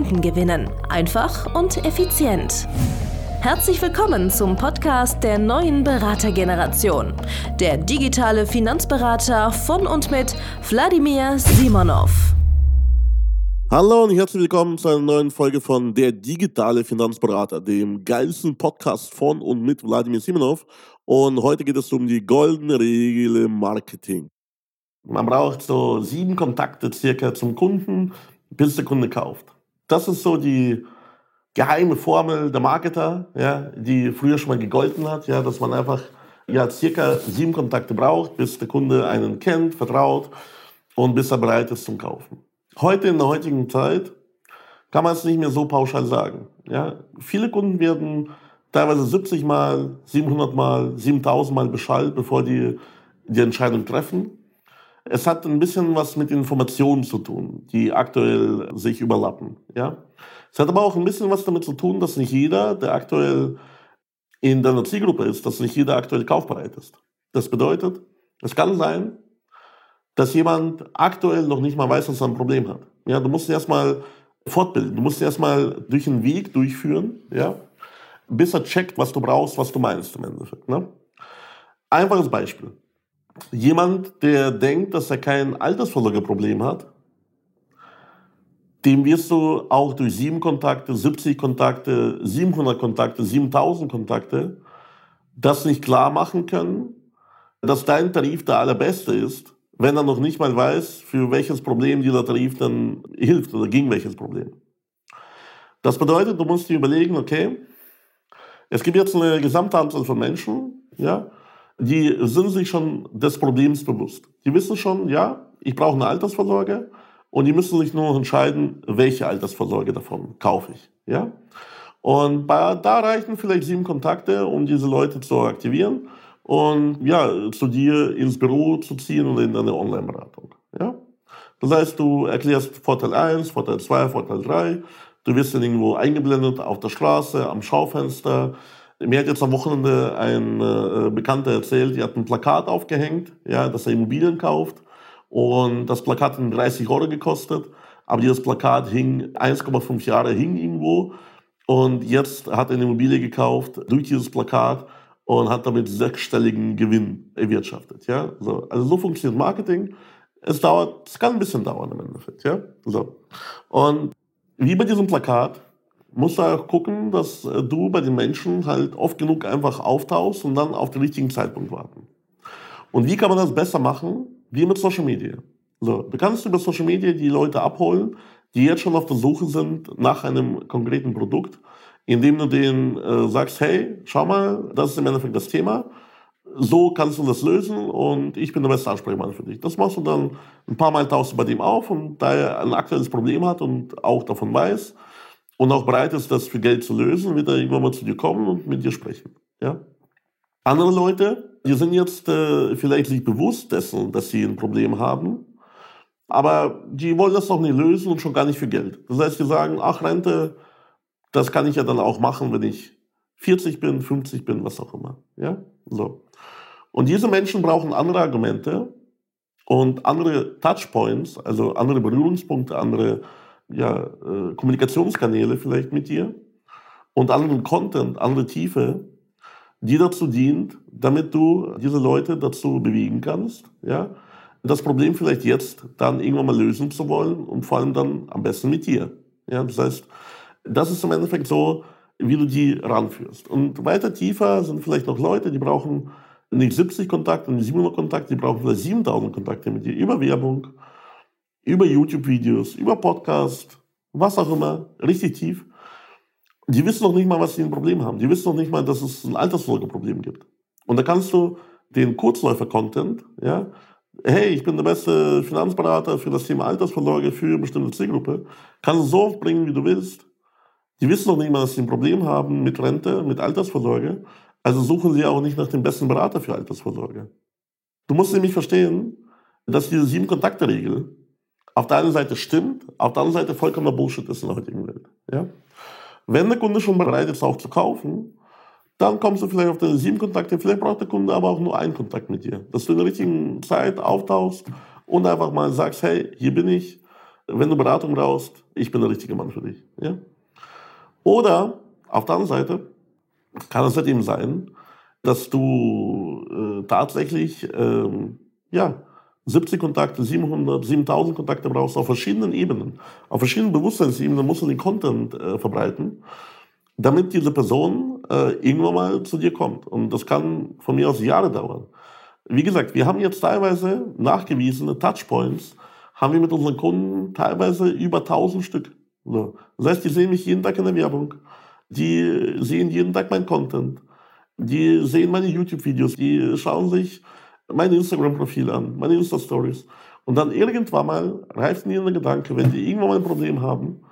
Kunden gewinnen. Einfach und effizient. Herzlich willkommen zum Podcast der neuen Beratergeneration. Der digitale Finanzberater von und mit Wladimir Simonov. Hallo und herzlich willkommen zu einer neuen Folge von Der digitale Finanzberater, dem geilsten Podcast von und mit Wladimir Simonov. Und heute geht es um die goldene Regel im Marketing. Man braucht so sieben Kontakte circa zum Kunden, bis der Kunde kauft. Das ist so die geheime Formel der Marketer, ja, die früher schon mal gegolten hat, ja, dass man einfach ja, circa sieben Kontakte braucht, bis der Kunde einen kennt, vertraut und bis er bereit ist zum Kaufen. Heute in der heutigen Zeit kann man es nicht mehr so pauschal sagen. Ja. Viele Kunden werden teilweise 70 Mal, 700 Mal, 7000 Mal beschallt, bevor die die Entscheidung treffen. Es hat ein bisschen was mit Informationen zu tun, die aktuell sich überlappen. Ja? Es hat aber auch ein bisschen was damit zu tun, dass nicht jeder, der aktuell in deiner Zielgruppe ist, dass nicht jeder aktuell kaufbereit ist. Das bedeutet, es kann sein, dass jemand aktuell noch nicht mal weiß, dass er ein Problem hat. Ja, du musst ihn erstmal fortbilden, du musst ihn erstmal durch einen Weg durchführen, ja, bis er checkt, was du brauchst, was du meinst im Endeffekt. Ne? Einfaches Beispiel. Jemand, der denkt, dass er kein Altersvorsorgeproblem hat, dem wirst du auch durch sieben Kontakte, 70 Kontakte, 700 Kontakte, 7000 Kontakte das nicht klar machen können, dass dein Tarif der allerbeste ist, wenn er noch nicht mal weiß, für welches Problem dieser Tarif dann hilft oder gegen welches Problem. Das bedeutet, du musst dir überlegen, okay, es gibt jetzt eine gesamte Anzahl von Menschen, ja, die sind sich schon des Problems bewusst. Die wissen schon, ja, ich brauche eine Altersvorsorge und die müssen sich nur noch entscheiden, welche Altersvorsorge davon kaufe ich. Ja? Und bei, da reichen vielleicht sieben Kontakte, um diese Leute zu aktivieren und ja, zu dir ins Büro zu ziehen oder in deine Online-Beratung. Ja? Das heißt, du erklärst Vorteil 1, Vorteil 2, Vorteil 3. Du wirst dann irgendwo eingeblendet auf der Straße, am Schaufenster, mir hat jetzt am Wochenende ein äh, Bekannter erzählt, die hat ein Plakat aufgehängt, ja, dass er Immobilien kauft. Und das Plakat hat 30 Euro gekostet. Aber dieses Plakat hing 1,5 Jahre hing irgendwo. Und jetzt hat er eine Immobilie gekauft durch dieses Plakat und hat damit sechsstelligen Gewinn erwirtschaftet. Ja? So, also so funktioniert Marketing. Es dauert, es kann ein bisschen dauern im Endeffekt. Ja? So. Und wie bei diesem Plakat musst du auch gucken, dass äh, du bei den Menschen halt oft genug einfach auftauchst und dann auf den richtigen Zeitpunkt warten. Und wie kann man das besser machen? Wie mit Social Media. So, du kannst über Social Media die Leute abholen, die jetzt schon auf der Suche sind nach einem konkreten Produkt, indem du denen äh, sagst, hey, schau mal, das ist im Endeffekt das Thema. So kannst du das lösen und ich bin der beste Ansprechpartner für dich. Das machst du dann ein paar Mal tauchst du bei dem auf und da er ein aktuelles Problem hat und auch davon weiß, und auch bereit ist, das für Geld zu lösen, wird er irgendwann mal zu dir kommen und mit dir sprechen. Ja? Andere Leute, die sind jetzt äh, vielleicht nicht bewusst dessen, dass sie ein Problem haben, aber die wollen das noch nicht lösen und schon gar nicht für Geld. Das heißt, die sagen, ach Rente, das kann ich ja dann auch machen, wenn ich 40 bin, 50 bin, was auch immer. Ja? So. Und diese Menschen brauchen andere Argumente und andere Touchpoints, also andere Berührungspunkte, andere ja, äh, Kommunikationskanäle vielleicht mit dir und anderen Content, andere Tiefe, die dazu dient, damit du diese Leute dazu bewegen kannst, ja, das Problem vielleicht jetzt dann irgendwann mal lösen zu wollen und vor allem dann am besten mit dir. Ja, das heißt, das ist im Endeffekt so, wie du die ranführst. Und weiter tiefer sind vielleicht noch Leute, die brauchen nicht 70 Kontakte, nicht 700 Kontakte, die brauchen vielleicht 7000 Kontakte mit dir über Werbung, über YouTube-Videos, über Podcast, was auch immer, richtig tief. Die wissen noch nicht mal, was sie ein Problem haben. Die wissen noch nicht mal, dass es ein Altersfolgeproblem gibt. Und da kannst du den Kurzläufer-Content, ja, hey, ich bin der beste Finanzberater für das Thema Altersvorsorge für eine bestimmte Zielgruppe, kannst du so oft bringen, wie du willst. Die wissen noch nicht mal, dass sie ein Problem haben mit Rente, mit Altersvorsorge. Also suchen sie auch nicht nach dem besten Berater für Altersvorsorge. Du musst nämlich verstehen, dass diese sieben Kontakte-Regel auf der einen Seite stimmt, auf der anderen Seite vollkommener Bullshit ist in der heutigen Welt. Ja? Wenn der Kunde schon bereit ist, auch zu kaufen, dann kommst du vielleicht auf deine sieben Kontakte. Vielleicht braucht der Kunde aber auch nur einen Kontakt mit dir. Dass du in der richtigen Zeit auftauchst und einfach mal sagst, hey, hier bin ich. Wenn du Beratung brauchst, ich bin der richtige Mann für dich. Ja? Oder auf der anderen Seite kann es halt eben sein, dass du äh, tatsächlich ähm, ja, 70 Kontakte, 700, 7000 Kontakte brauchst auf verschiedenen Ebenen. Auf verschiedenen Bewusstseinsebenen musst du den Content äh, verbreiten, damit diese Person äh, irgendwann mal zu dir kommt. Und das kann von mir aus Jahre dauern. Wie gesagt, wir haben jetzt teilweise nachgewiesene Touchpoints, haben wir mit unseren Kunden teilweise über 1000 Stück. So. Das heißt, die sehen mich jeden Tag in der Werbung, die sehen jeden Tag meinen Content, die sehen meine YouTube-Videos, die schauen sich mein Instagram-Profil an, meine Insta-Stories. Und dann irgendwann mal reift mir der Gedanke, wenn die irgendwann mal ein Problem haben,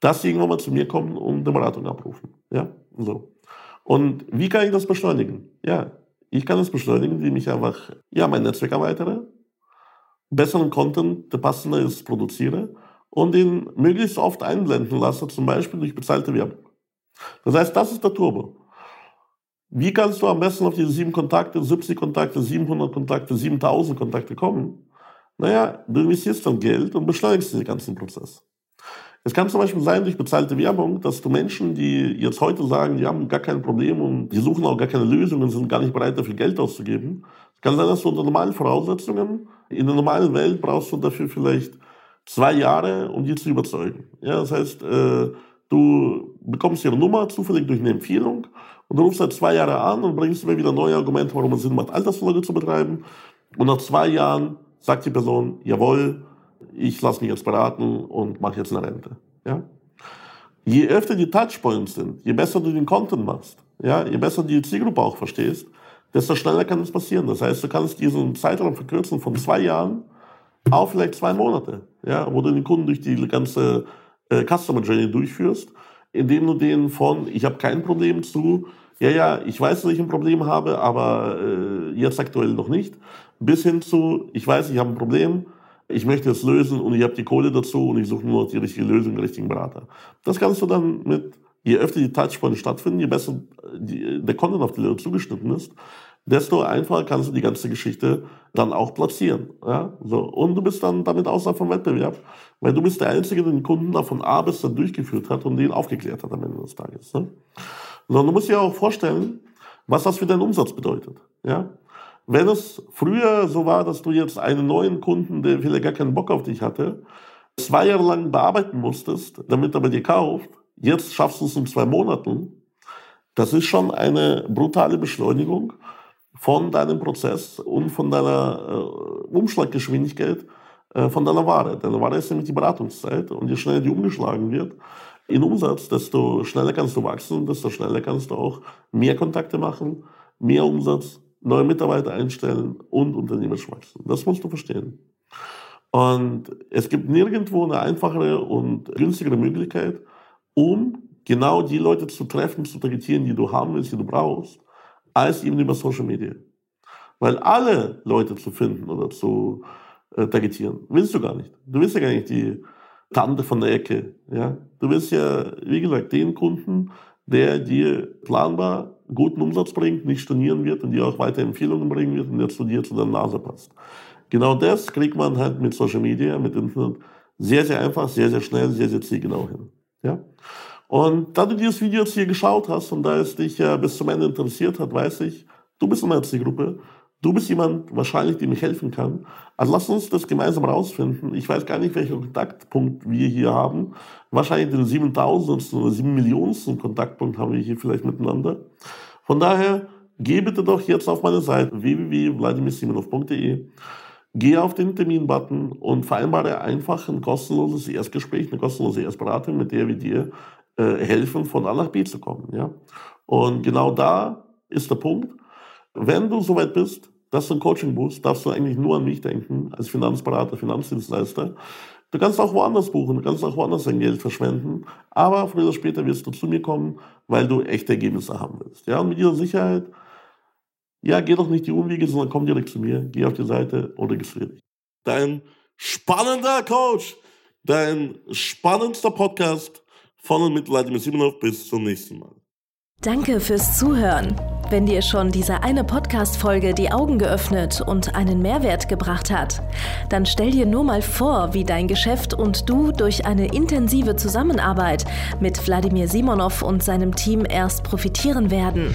dass sie irgendwann mal zu mir kommen und eine Beratung abrufen. Ja, so. Und wie kann ich das beschleunigen? Ja, ich kann das beschleunigen, indem ich einfach ja, mein Netzwerk erweitere, besseren Content, der passender ist, produziere und ihn möglichst oft einblenden lasse, zum Beispiel durch bezahlte Werbung. Das heißt, das ist der Turbo. Wie kannst du am besten auf diese sieben Kontakte, 70 Kontakte, 700 Kontakte, 7000 Kontakte kommen? Naja, du investierst dann Geld und beschleunigst den ganzen Prozess. Es kann zum Beispiel sein durch bezahlte Werbung, dass du Menschen, die jetzt heute sagen, die haben gar kein Problem und die suchen auch gar keine Lösung und sind gar nicht bereit, dafür Geld auszugeben. Es kann sein, dass du unter normalen Voraussetzungen, in der normalen Welt brauchst du dafür vielleicht zwei Jahre, um die zu überzeugen. Ja, das heißt, äh, du bekommst ihre Nummer zufällig durch eine Empfehlung und rufst seit zwei Jahren an und bringst mir wieder neue Argumente, warum es Sinn macht, Altersvorsorge zu betreiben. Und nach zwei Jahren sagt die Person, jawohl, ich lasse mich jetzt beraten und mache jetzt eine Rente. Ja? Je öfter die Touchpoints sind, je besser du den Content machst, ja, je besser die Zielgruppe auch verstehst, desto schneller kann das passieren. Das heißt, du kannst diesen Zeitraum verkürzen von zwei Jahren auf vielleicht zwei Monate, ja, wo du den Kunden durch die ganze äh, Customer Journey durchführst indem du denen von, ich habe kein Problem zu, ja, ja, ich weiß, dass ich ein Problem habe, aber äh, jetzt aktuell noch nicht, bis hin zu, ich weiß, ich habe ein Problem, ich möchte es lösen und ich habe die Kohle dazu und ich suche nur die richtige Lösung, den richtigen Berater. Das kannst du dann mit, je öfter die Touchpoints stattfinden, je besser die, der Content auf die Leute zugeschnitten ist, desto einfacher kannst du die ganze Geschichte dann auch platzieren. Ja? So. Und du bist dann damit außer vom Wettbewerb, weil du bist der Einzige, der den Kunden da von A bis Z durchgeführt hat und den aufgeklärt hat am Ende des Tages. Ne? So, du musst dir auch vorstellen, was das für deinen Umsatz bedeutet. Ja? Wenn es früher so war, dass du jetzt einen neuen Kunden, der vielleicht gar keinen Bock auf dich hatte, zwei Jahre lang bearbeiten musstest, damit er bei dir kauft, jetzt schaffst du es in zwei Monaten, das ist schon eine brutale Beschleunigung von deinem Prozess und von deiner äh, Umschlaggeschwindigkeit äh, von deiner Ware. Deine Ware ist nämlich die Beratungszeit und je schneller die umgeschlagen wird in Umsatz, desto schneller kannst du wachsen, desto schneller kannst du auch mehr Kontakte machen, mehr Umsatz, neue Mitarbeiter einstellen und unternehmerisch wachsen. Das musst du verstehen. Und es gibt nirgendwo eine einfachere und günstigere Möglichkeit, um genau die Leute zu treffen, zu targetieren, die du haben willst, die du brauchst, als eben über Social Media. Weil alle Leute zu finden oder zu äh, targetieren, willst du gar nicht. Du willst ja gar nicht die Tante von der Ecke. Ja? Du willst ja, wie gesagt, den Kunden, der dir planbar guten Umsatz bringt, nicht stornieren wird und dir auch weiter Empfehlungen bringen wird und der zu dir zu deiner Nase passt. Genau das kriegt man halt mit Social Media, mit Internet sehr, sehr einfach, sehr, sehr schnell, sehr, sehr zielgenau hin. Ja? Und da du dieses Video jetzt hier geschaut hast und da es dich ja bis zum Ende interessiert hat, weiß ich, du bist in meiner Zielgruppe. Du bist jemand wahrscheinlich, der mich helfen kann. Also lass uns das gemeinsam rausfinden. Ich weiß gar nicht, welchen Kontaktpunkt wir hier haben. Wahrscheinlich den 7000. oder 7 Millionensten Kontaktpunkt haben wir hier vielleicht miteinander. Von daher, geh bitte doch jetzt auf meine Seite www.vladimirsimonov.de. Geh auf den Termin-Button und vereinbare einfach ein kostenloses Erstgespräch, eine kostenlose Erstberatung, mit der wir dir äh, helfen, von A nach B zu kommen. Ja? Und genau da ist der Punkt. Wenn du soweit bist, dass du ein Coaching buchst, darfst du eigentlich nur an mich denken, als Finanzberater, Finanzdienstleister. Du kannst auch woanders buchen, du kannst auch woanders dein Geld verschwenden, aber früher oder später wirst du zu mir kommen, weil du echte Ergebnisse haben willst. Ja, und mit dieser Sicherheit, ja, geh doch nicht die Umwege, sondern komm direkt zu mir, geh auf die Seite oder registriere dich. Dein spannender Coach, dein spannendster Podcast von und mit Vladimir Simonov. Bis zum nächsten Mal. Danke fürs Zuhören. Wenn dir schon diese eine Podcast-Folge die Augen geöffnet und einen Mehrwert gebracht hat, dann stell dir nur mal vor, wie dein Geschäft und du durch eine intensive Zusammenarbeit mit Wladimir Simonov und seinem Team erst profitieren werden.